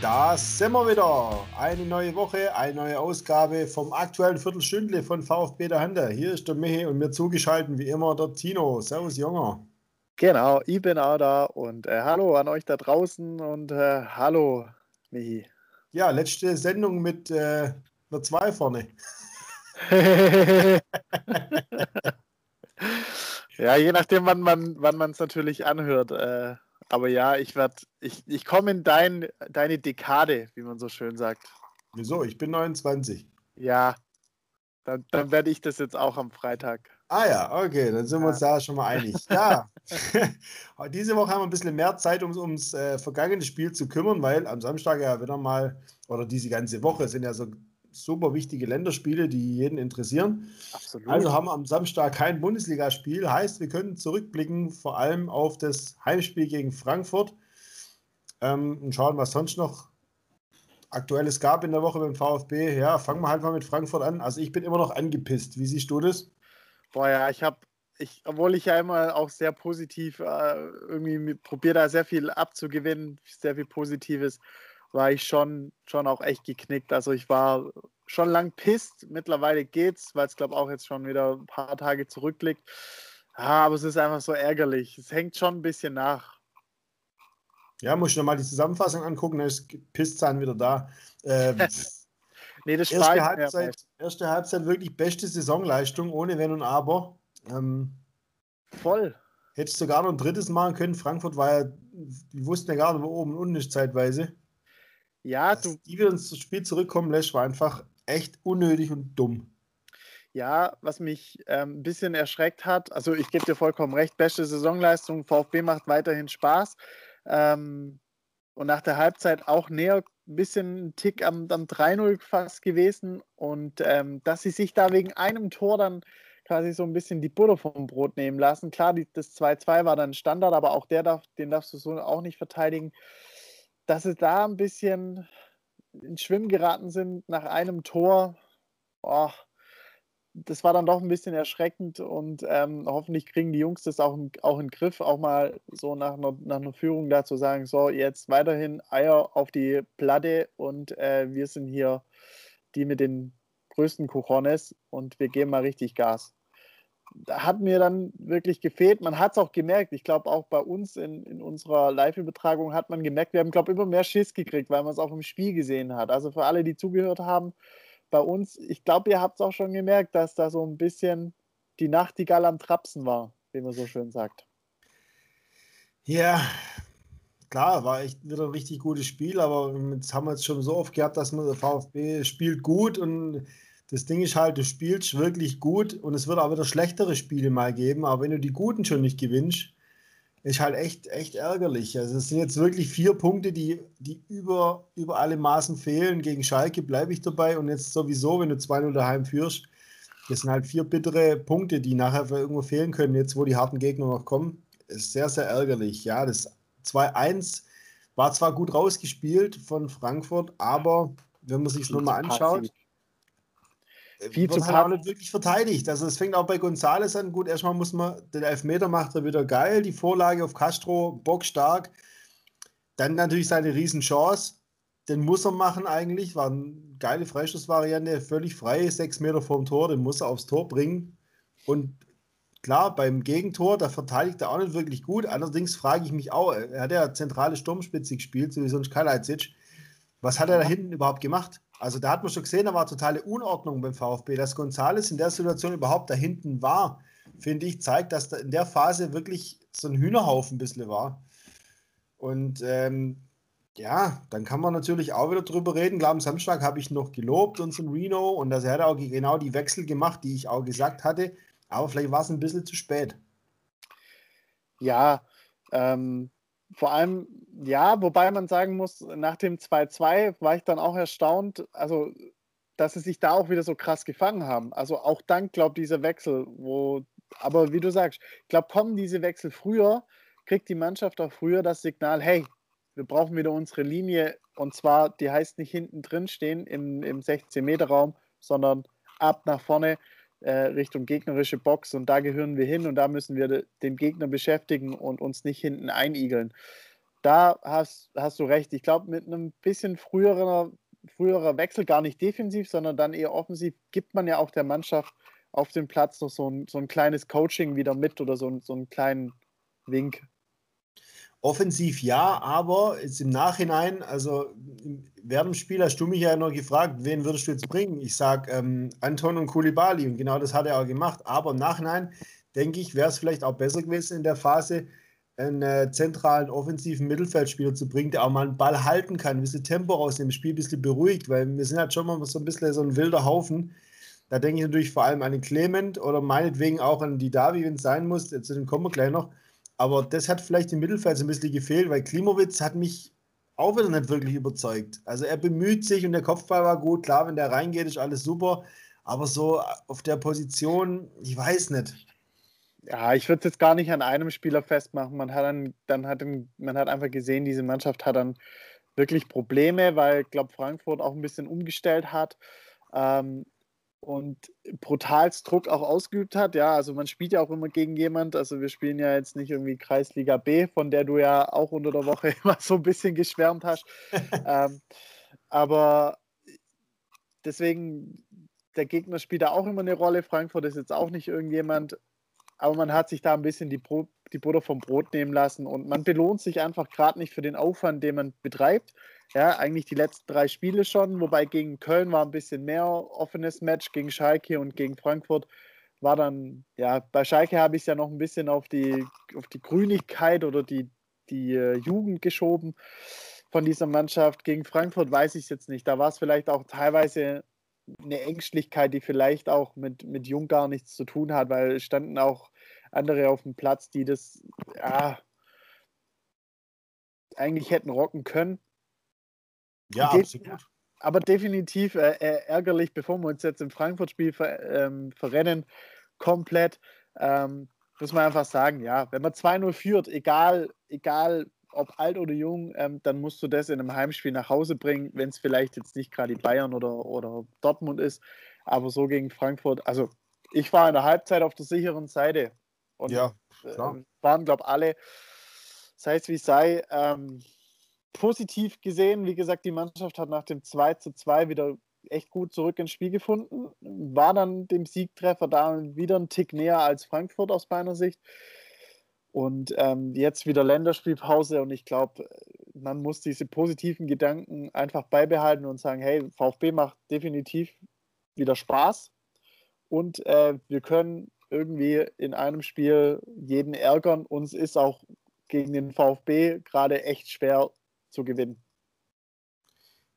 Da sind wir wieder. Eine neue Woche, eine neue Ausgabe vom aktuellen Viertelstündle von VfB der Hande. Hier ist der Michi und mir zugeschaltet wie immer der Tino. Servus, Junger. Genau, ich bin auch da und äh, hallo an euch da draußen und äh, hallo, Michi. Ja, letzte Sendung mit äh, einer 2 vorne. ja, je nachdem, wann man es wann natürlich anhört. Äh, aber ja, ich werde, ich, ich komme in dein, deine Dekade, wie man so schön sagt. Wieso? Ich bin 29. Ja, dann, dann werde ich das jetzt auch am Freitag. Ah ja, okay, dann sind wir uns da schon mal einig. Ja, diese Woche haben wir ein bisschen mehr Zeit, um ums äh, vergangene Spiel zu kümmern, weil am Samstag ja wieder mal, oder diese ganze Woche sind ja so super wichtige Länderspiele, die jeden interessieren. Absolut. Also haben wir am Samstag kein Bundesligaspiel. Heißt, wir können zurückblicken, vor allem auf das Heimspiel gegen Frankfurt ähm, und schauen, was sonst noch Aktuelles gab in der Woche beim VfB. Ja, fangen wir halt mal mit Frankfurt an. Also ich bin immer noch angepisst. Wie siehst du das? Boah, ja, ich habe, ich, obwohl ich ja immer auch sehr positiv äh, irgendwie probiere, da sehr viel abzugewinnen, sehr viel Positives war ich schon, schon auch echt geknickt. Also ich war schon lang pisst. Mittlerweile geht's, weil es glaube auch jetzt schon wieder ein paar Tage zurückliegt. Ah, aber es ist einfach so ärgerlich. Es hängt schon ein bisschen nach. Ja, muss ich nochmal die Zusammenfassung angucken, dann ist Pisszahn wieder da. Ähm, nee, das erste, Halbzeit, erste Halbzeit wirklich beste Saisonleistung, ohne Wenn und Aber. Ähm, Voll. Hättest du sogar noch ein drittes machen können. Frankfurt war ja, die wussten ja gar nicht, wo oben und unten ist zeitweise. Ja, Dass du. Die wieder ins Spiel zurückkommen lässt, war einfach echt unnötig und dumm. Ja, was mich ähm, ein bisschen erschreckt hat, also ich gebe dir vollkommen recht, beste Saisonleistung, VfB macht weiterhin Spaß. Ähm, und nach der Halbzeit auch näher ein bisschen ein Tick am, am 3-0 fast gewesen. Und ähm, dass sie sich da wegen einem Tor dann quasi so ein bisschen die Butter vom Brot nehmen lassen. Klar, die, das 2-2 war dann Standard, aber auch der darf, den darfst du so auch nicht verteidigen dass sie da ein bisschen ins Schwimmen geraten sind nach einem Tor. Oh, das war dann doch ein bisschen erschreckend und ähm, hoffentlich kriegen die Jungs das auch, auch in den Griff, auch mal so nach einer, nach einer Führung da zu sagen, so jetzt weiterhin Eier auf die Platte und äh, wir sind hier die mit den größten Cojones und wir geben mal richtig Gas hat mir dann wirklich gefehlt. Man hat es auch gemerkt. Ich glaube, auch bei uns in, in unserer Live-Übertragung hat man gemerkt, wir haben, glaube ich, immer mehr Schiss gekriegt, weil man es auch im Spiel gesehen hat. Also für alle, die zugehört haben, bei uns, ich glaube, ihr habt es auch schon gemerkt, dass da so ein bisschen die Nachtigall am Trapsen war, wie man so schön sagt. Ja, klar, war echt wieder ein richtig gutes Spiel, aber jetzt haben wir es schon so oft gehabt, dass man VfB spielt gut und das Ding ist halt, du spielst wirklich gut und es wird auch wieder schlechtere Spiele mal geben, aber wenn du die guten schon nicht gewinnst, ist halt echt, echt ärgerlich. Also es sind jetzt wirklich vier Punkte, die, die über, über alle Maßen fehlen. Gegen Schalke bleibe ich dabei und jetzt sowieso, wenn du 2-0 daheim führst, das sind halt vier bittere Punkte, die nachher irgendwo fehlen können, jetzt wo die harten Gegner noch kommen. Ist sehr, sehr ärgerlich. Ja, das 2-1 war zwar gut rausgespielt von Frankfurt, aber wenn man sich es nochmal anschaut, viel zu halt auch nicht wirklich verteidigt. Also es fängt auch bei Gonzales an. Gut, erstmal muss man, den Elfmeter macht er wieder geil, die Vorlage auf Castro, bockstark. Dann natürlich seine Riesenchance. Den muss er machen eigentlich. War eine geile Freistoßvariante, völlig frei, sechs Meter vorm Tor, den muss er aufs Tor bringen. Und klar, beim Gegentor, da verteidigt er auch nicht wirklich gut. Allerdings frage ich mich auch, er hat ja zentrale Sturmspitze gespielt, sowieso ein Kalajdzic. Was hat er da hinten überhaupt gemacht? Also da hat man schon gesehen, da war totale Unordnung beim VfB. Dass Gonzales in der Situation überhaupt da hinten war, finde ich, zeigt, dass da in der Phase wirklich so ein Hühnerhaufen ein bisschen war. Und ähm, ja, dann kann man natürlich auch wieder drüber reden. Klar, am Samstag habe ich noch gelobt unseren Reno und dass er hat auch genau die Wechsel gemacht, die ich auch gesagt hatte. Aber vielleicht war es ein bisschen zu spät. Ja, ähm, vor allem, ja, wobei man sagen muss, nach dem 2-2 war ich dann auch erstaunt, also dass sie sich da auch wieder so krass gefangen haben. Also auch dank, glaube ich, dieser Wechsel, wo, aber wie du sagst, ich glaube, kommen diese Wechsel früher, kriegt die Mannschaft auch früher das Signal, hey, wir brauchen wieder unsere Linie und zwar, die heißt nicht hinten drin stehen im, im 16-Meter-Raum, sondern ab nach vorne äh, Richtung gegnerische Box und da gehören wir hin und da müssen wir den Gegner beschäftigen und uns nicht hinten einigeln. Da hast, hast du recht. Ich glaube, mit einem bisschen früherer, früherer Wechsel, gar nicht defensiv, sondern dann eher offensiv, gibt man ja auch der Mannschaft auf dem Platz noch so ein, so ein kleines Coaching wieder mit oder so, so einen kleinen Wink. Offensiv ja, aber jetzt im Nachhinein, also während dem Spiel hast du mich ja noch gefragt, wen würdest du jetzt bringen? Ich sage ähm, Anton und Kulibali und genau das hat er auch gemacht. Aber im Nachhinein denke ich, wäre es vielleicht auch besser gewesen in der Phase, einen äh, zentralen offensiven Mittelfeldspieler zu bringen, der auch mal einen Ball halten kann, ein bisschen Tempo aus dem Spiel, ein bisschen beruhigt, weil wir sind halt schon mal so ein bisschen so ein wilder Haufen. Da denke ich natürlich vor allem an den Clement oder meinetwegen auch an die Davi, wenn es sein muss. Zu dem kommen wir gleich noch. Aber das hat vielleicht im Mittelfeld so ein bisschen gefehlt, weil Klimowitz hat mich auch wieder nicht wirklich überzeugt. Also er bemüht sich und der Kopfball war gut. Klar, wenn der reingeht, ist alles super. Aber so auf der Position, ich weiß nicht. Ja, ich würde es jetzt gar nicht an einem Spieler festmachen. Man hat dann, dann hat, man hat einfach gesehen, diese Mannschaft hat dann wirklich Probleme, weil ich glaube, Frankfurt auch ein bisschen umgestellt hat. Ähm, und brutalst Druck auch ausgeübt hat. Ja, also man spielt ja auch immer gegen jemand. Also wir spielen ja jetzt nicht irgendwie Kreisliga B, von der du ja auch unter der Woche immer so ein bisschen geschwärmt hast. ähm, aber deswegen, der Gegner spielt da auch immer eine Rolle. Frankfurt ist jetzt auch nicht irgendjemand. Aber man hat sich da ein bisschen die, Brot, die Butter vom Brot nehmen lassen und man belohnt sich einfach gerade nicht für den Aufwand, den man betreibt. Ja, eigentlich die letzten drei Spiele schon, wobei gegen Köln war ein bisschen mehr offenes Match, gegen Schalke und gegen Frankfurt war dann, ja, bei Schalke habe ich es ja noch ein bisschen auf die, auf die Grünigkeit oder die, die äh, Jugend geschoben von dieser Mannschaft. Gegen Frankfurt weiß ich es jetzt nicht. Da war es vielleicht auch teilweise eine Ängstlichkeit, die vielleicht auch mit, mit Jung gar nichts zu tun hat, weil es standen auch andere auf dem Platz, die das ja, eigentlich hätten rocken können. Ja, De absolut. Aber definitiv äh, äh, ärgerlich, bevor wir uns jetzt im Frankfurt-Spiel ver, ähm, verrennen, komplett. Ähm, muss man einfach sagen, ja, wenn man 2-0 führt, egal, egal ob alt oder jung, ähm, dann musst du das in einem Heimspiel nach Hause bringen, wenn es vielleicht jetzt nicht gerade Bayern oder, oder Dortmund ist. Aber so gegen Frankfurt, also ich war in der Halbzeit auf der sicheren Seite. Und ja, äh, waren, glaube ich, alle, sei es wie sei, ähm, positiv gesehen, wie gesagt, die Mannschaft hat nach dem 2 zu 2 wieder echt gut zurück ins Spiel gefunden. War dann dem Siegtreffer da wieder ein Tick näher als Frankfurt aus meiner Sicht. Und ähm, jetzt wieder Länderspielpause und ich glaube, man muss diese positiven Gedanken einfach beibehalten und sagen, hey, VfB macht definitiv wieder Spaß und äh, wir können irgendwie in einem Spiel jeden ärgern. Uns ist auch gegen den VfB gerade echt schwer zu gewinnen.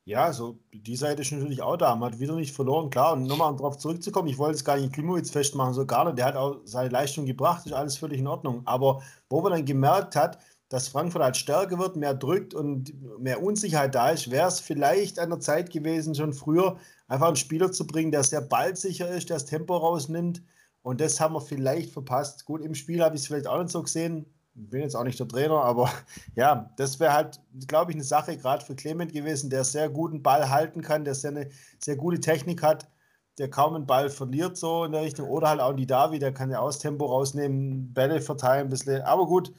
Ja, so die Seite ist natürlich auch da. Man hat wieder nicht verloren, klar. Und nochmal um darauf zurückzukommen, ich wollte es gar nicht Klimowitz festmachen, so gar nicht. Der hat auch seine Leistung gebracht, ist alles völlig in Ordnung. Aber wo man dann gemerkt hat, dass Frankfurt halt stärker wird, mehr drückt und mehr Unsicherheit da ist, wäre es vielleicht an der Zeit gewesen, schon früher einfach einen Spieler zu bringen, der sehr baldsicher ist, der das Tempo rausnimmt. Und das haben wir vielleicht verpasst. Gut, im Spiel habe ich es vielleicht auch nicht so gesehen bin jetzt auch nicht der Trainer, aber ja, das wäre halt, glaube ich, eine Sache gerade für Clement gewesen, der sehr guten Ball halten kann, der sehr eine sehr gute Technik hat, der kaum einen Ball verliert so in der Richtung. Oder halt auch die Davi, der kann ja aus Tempo rausnehmen, Bälle verteilen ein bisschen. Aber gut,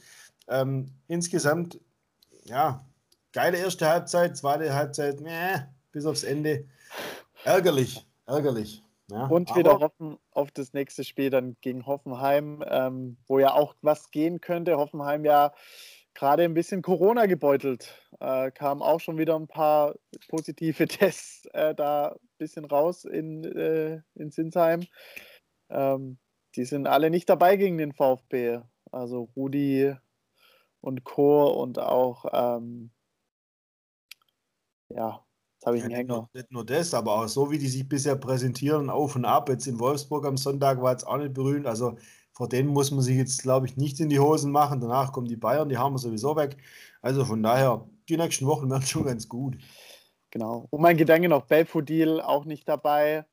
ähm, insgesamt, ja, geile erste Halbzeit, zweite Halbzeit, meh, bis aufs Ende. Ärgerlich, ärgerlich. Ja, und wieder hoffen auf das nächste Spiel dann gegen Hoffenheim, ähm, wo ja auch was gehen könnte. Hoffenheim ja gerade ein bisschen Corona gebeutelt. Äh, kamen auch schon wieder ein paar positive Tests äh, da ein bisschen raus in, äh, in Sinsheim. Ähm, die sind alle nicht dabei gegen den VfB. Also Rudi und Chor und auch ähm, ja, Jetzt habe ich ja, einen Hänger. Nicht nur das, aber auch so, wie die sich bisher präsentieren, auf und ab. Jetzt in Wolfsburg am Sonntag war jetzt auch nicht berühmt. Also vor denen muss man sich jetzt, glaube ich, nicht in die Hosen machen. Danach kommen die Bayern, die haben wir sowieso weg. Also von daher, die nächsten Wochen werden schon ganz gut. Genau. Und mein Gedanke noch, Belfodil auch nicht dabei.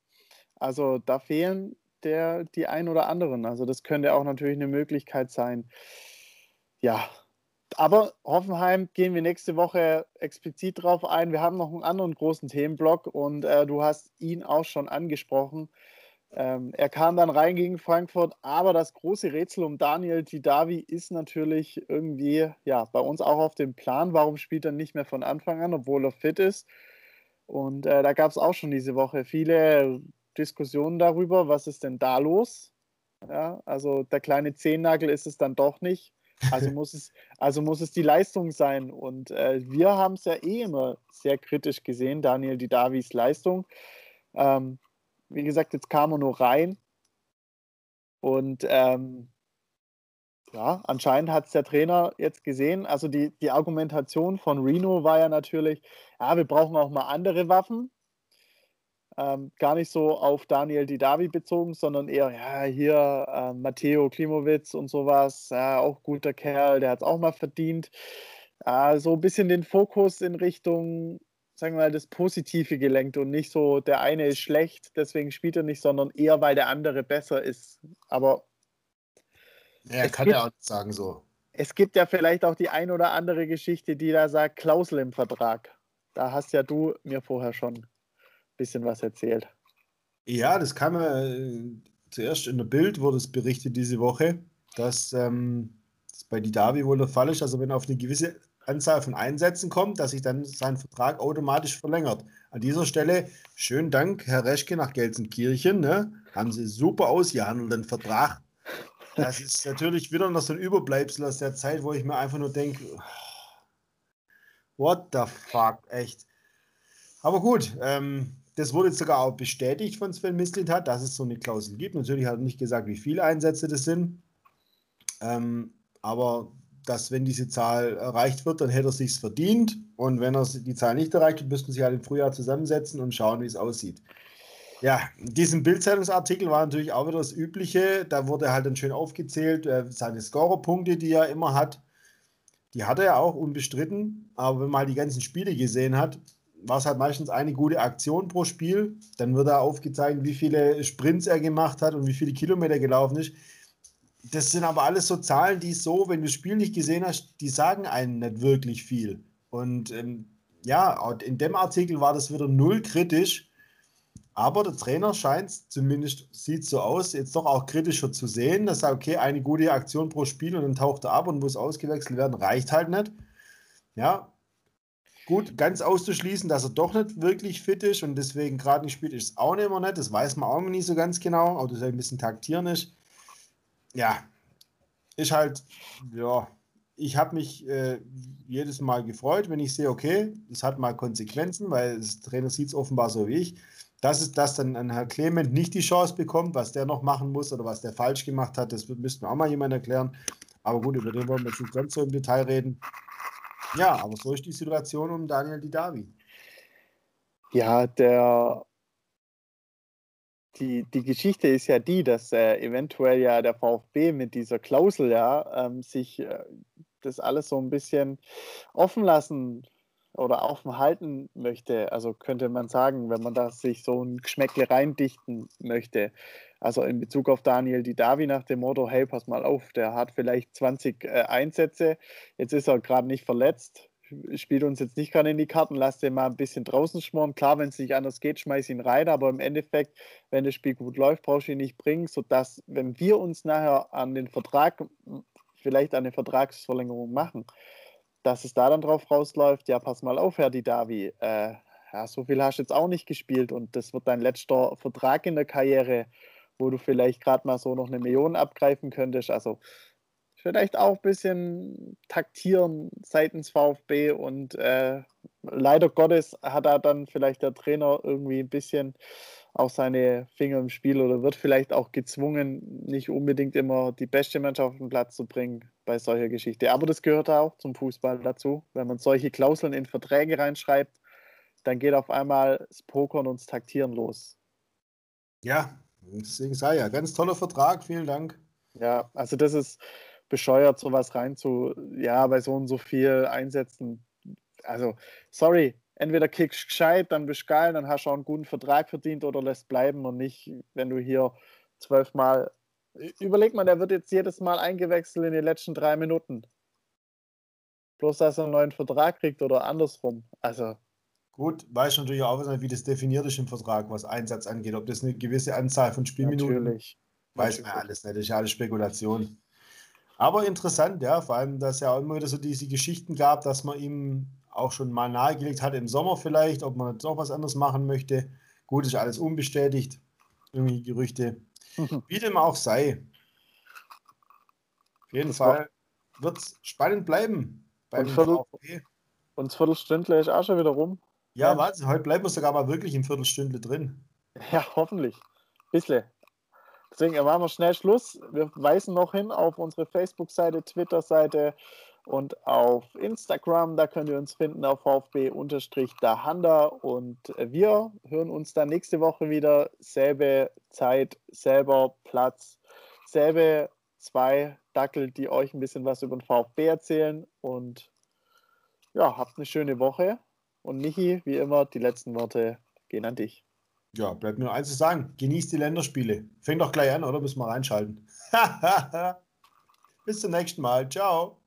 Also da fehlen der, die ein oder anderen. Also das könnte auch natürlich eine Möglichkeit sein. Ja, aber Hoffenheim gehen wir nächste Woche explizit drauf ein. Wir haben noch einen anderen großen Themenblock und äh, du hast ihn auch schon angesprochen. Ähm, er kam dann rein gegen Frankfurt, aber das große Rätsel um Daniel Didavi ist natürlich irgendwie ja, bei uns auch auf dem Plan. Warum spielt er nicht mehr von Anfang an, obwohl er fit ist? Und äh, da gab es auch schon diese Woche viele Diskussionen darüber, was ist denn da los? Ja, also der kleine Zehennagel ist es dann doch nicht. Also muss es, also muss es die Leistung sein. Und äh, wir haben es ja eh immer sehr kritisch gesehen, Daniel Didavis Leistung. Ähm, wie gesagt, jetzt kam er nur rein. Und ähm, ja, anscheinend hat es der Trainer jetzt gesehen. Also die, die Argumentation von Reno war ja natürlich, ja, wir brauchen auch mal andere Waffen. Ähm, gar nicht so auf Daniel Didavi bezogen, sondern eher, ja, hier äh, Matteo Klimowitz und sowas, ja, auch guter Kerl, der hat es auch mal verdient. Äh, so ein bisschen den Fokus in Richtung, sagen wir mal, das Positive gelenkt und nicht so, der eine ist schlecht, deswegen spielt er nicht, sondern eher, weil der andere besser ist. Aber. Ja, kann gibt, ja auch sagen so. Es gibt ja vielleicht auch die ein oder andere Geschichte, die da sagt, Klausel im Vertrag. Da hast ja du mir vorher schon bisschen was erzählt. Ja, das kam äh, zuerst in der Bild, wurde es berichtet diese Woche, dass ähm, das bei Didavi wohl der Fall ist. Also, wenn er auf eine gewisse Anzahl von Einsätzen kommt, dass sich dann sein Vertrag automatisch verlängert. An dieser Stelle schönen Dank, Herr Reschke, nach Gelsenkirchen. Ne? Haben Sie super ausgehandelt, den Vertrag. Das ist natürlich wieder noch so ein Überbleibsel aus der Zeit, wo ich mir einfach nur denke, what the fuck, echt. Aber gut, ähm, das wurde sogar auch bestätigt von Sven Mislintat, dass es so eine Klausel gibt. Natürlich hat er nicht gesagt, wie viele Einsätze das sind. Ähm, aber dass, wenn diese Zahl erreicht wird, dann hätte er sich verdient. Und wenn er die Zahl nicht erreicht, müssten sie halt im Frühjahr zusammensetzen und schauen, wie es aussieht. Ja, in diesem Bildzeitungsartikel war natürlich auch wieder das Übliche. Da wurde halt dann schön aufgezählt, äh, seine Scorerpunkte, die er immer hat. Die hat er ja auch unbestritten. Aber wenn man halt die ganzen Spiele gesehen hat, war es halt meistens eine gute Aktion pro Spiel. Dann wird er aufgezeigt, wie viele Sprints er gemacht hat und wie viele Kilometer gelaufen ist. Das sind aber alles so Zahlen, die so, wenn du das Spiel nicht gesehen hast, die sagen einem nicht wirklich viel. Und ähm, ja, in dem Artikel war das wieder null kritisch. Aber der Trainer scheint, zumindest sieht so aus, jetzt doch auch kritischer zu sehen, dass er, okay, eine gute Aktion pro Spiel und dann taucht er ab und muss ausgewechselt werden, reicht halt nicht. Ja, Gut, ganz auszuschließen, dass er doch nicht wirklich fit ist und deswegen gerade nicht spielt, ist auch nicht immer nicht. Das weiß man auch nicht so ganz genau, aber das ein bisschen taktieren ist. Ja, ist halt, ja, ich habe mich äh, jedes Mal gefreut, wenn ich sehe, okay, es hat mal Konsequenzen, weil das Trainer sieht es offenbar so wie ich. Dass es das dann an Herr Clement nicht die Chance bekommt, was der noch machen muss oder was der falsch gemacht hat, das müsste mir auch mal jemand erklären. Aber gut, über den wollen wir jetzt nicht ganz so im Detail reden. Ja, aber so ist die Situation um Daniel Didavi. Ja, der, die, die Geschichte ist ja die, dass äh, eventuell ja der VfB mit dieser Klausel ja ähm, sich äh, das alles so ein bisschen offen lassen oder offen halten möchte. Also könnte man sagen, wenn man da sich so ein Geschmäckle reindichten möchte. Also in Bezug auf Daniel Didavi nach dem Motto, hey, pass mal auf, der hat vielleicht 20 äh, Einsätze, jetzt ist er gerade nicht verletzt, spielt uns jetzt nicht gerade in die Karten, lass den mal ein bisschen draußen schmoren. Klar, wenn es nicht anders geht, schmeiß ihn rein, aber im Endeffekt, wenn das Spiel gut läuft, brauchst du ihn nicht bringen, sodass, wenn wir uns nachher an den Vertrag, vielleicht eine Vertragsverlängerung machen, dass es da dann drauf rausläuft, ja, pass mal auf, Herr Didavi, äh, ja, so viel hast du jetzt auch nicht gespielt und das wird dein letzter Vertrag in der Karriere wo du vielleicht gerade mal so noch eine Million abgreifen könntest. Also vielleicht auch ein bisschen taktieren seitens VfB und äh, leider Gottes hat da dann vielleicht der Trainer irgendwie ein bisschen auch seine Finger im Spiel oder wird vielleicht auch gezwungen, nicht unbedingt immer die beste Mannschaft auf den Platz zu bringen bei solcher Geschichte. Aber das gehört auch zum Fußball dazu. Wenn man solche Klauseln in Verträge reinschreibt, dann geht auf einmal das Pokern und das Taktieren los. Ja, Deswegen sei ja, ganz toller Vertrag, vielen Dank. Ja, also das ist bescheuert, sowas rein zu, ja, bei so und so viel Einsätzen. Also, sorry, entweder kickst gescheit, dann bist geil, dann hast du auch einen guten Vertrag verdient oder lässt bleiben und nicht, wenn du hier zwölfmal. Überleg mal, der wird jetzt jedes Mal eingewechselt in den letzten drei Minuten. Bloß, dass er einen neuen Vertrag kriegt oder andersrum. Also, Gut, weiß natürlich auch, wie das definiert ist im Vertrag, was Einsatz angeht. Ob das eine gewisse Anzahl von Spielminuten Natürlich. Weiß man alles nicht, das ist ja alles Spekulation. Aber interessant, ja, vor allem, dass ja auch immer wieder so diese Geschichten gab, dass man ihm auch schon mal nahegelegt hat im Sommer vielleicht, ob man jetzt noch was anderes machen möchte. Gut, ist alles unbestätigt, irgendwie Gerüchte. Wie dem auch sei. Auf jeden das Fall wird es spannend bleiben beim und Viertel. Und das Viertelstündle ist auch schon wieder rum. Ja, warte, heute bleiben wir sogar mal wirklich im Viertelstündle drin. Ja, hoffentlich. Bisschen. Deswegen machen wir schnell Schluss. Wir weisen noch hin auf unsere Facebook-Seite, Twitter-Seite und auf Instagram. Da könnt ihr uns finden auf VfB-Dahanda. Und wir hören uns dann nächste Woche wieder. Selbe Zeit, selber Platz, selbe zwei Dackel, die euch ein bisschen was über den VfB erzählen. Und ja, habt eine schöne Woche. Und Michi, wie immer, die letzten Worte gehen an dich. Ja, bleibt mir nur eins zu sagen. Genießt die Länderspiele. Fängt doch gleich an, oder? Müssen wir reinschalten. Bis zum nächsten Mal. Ciao.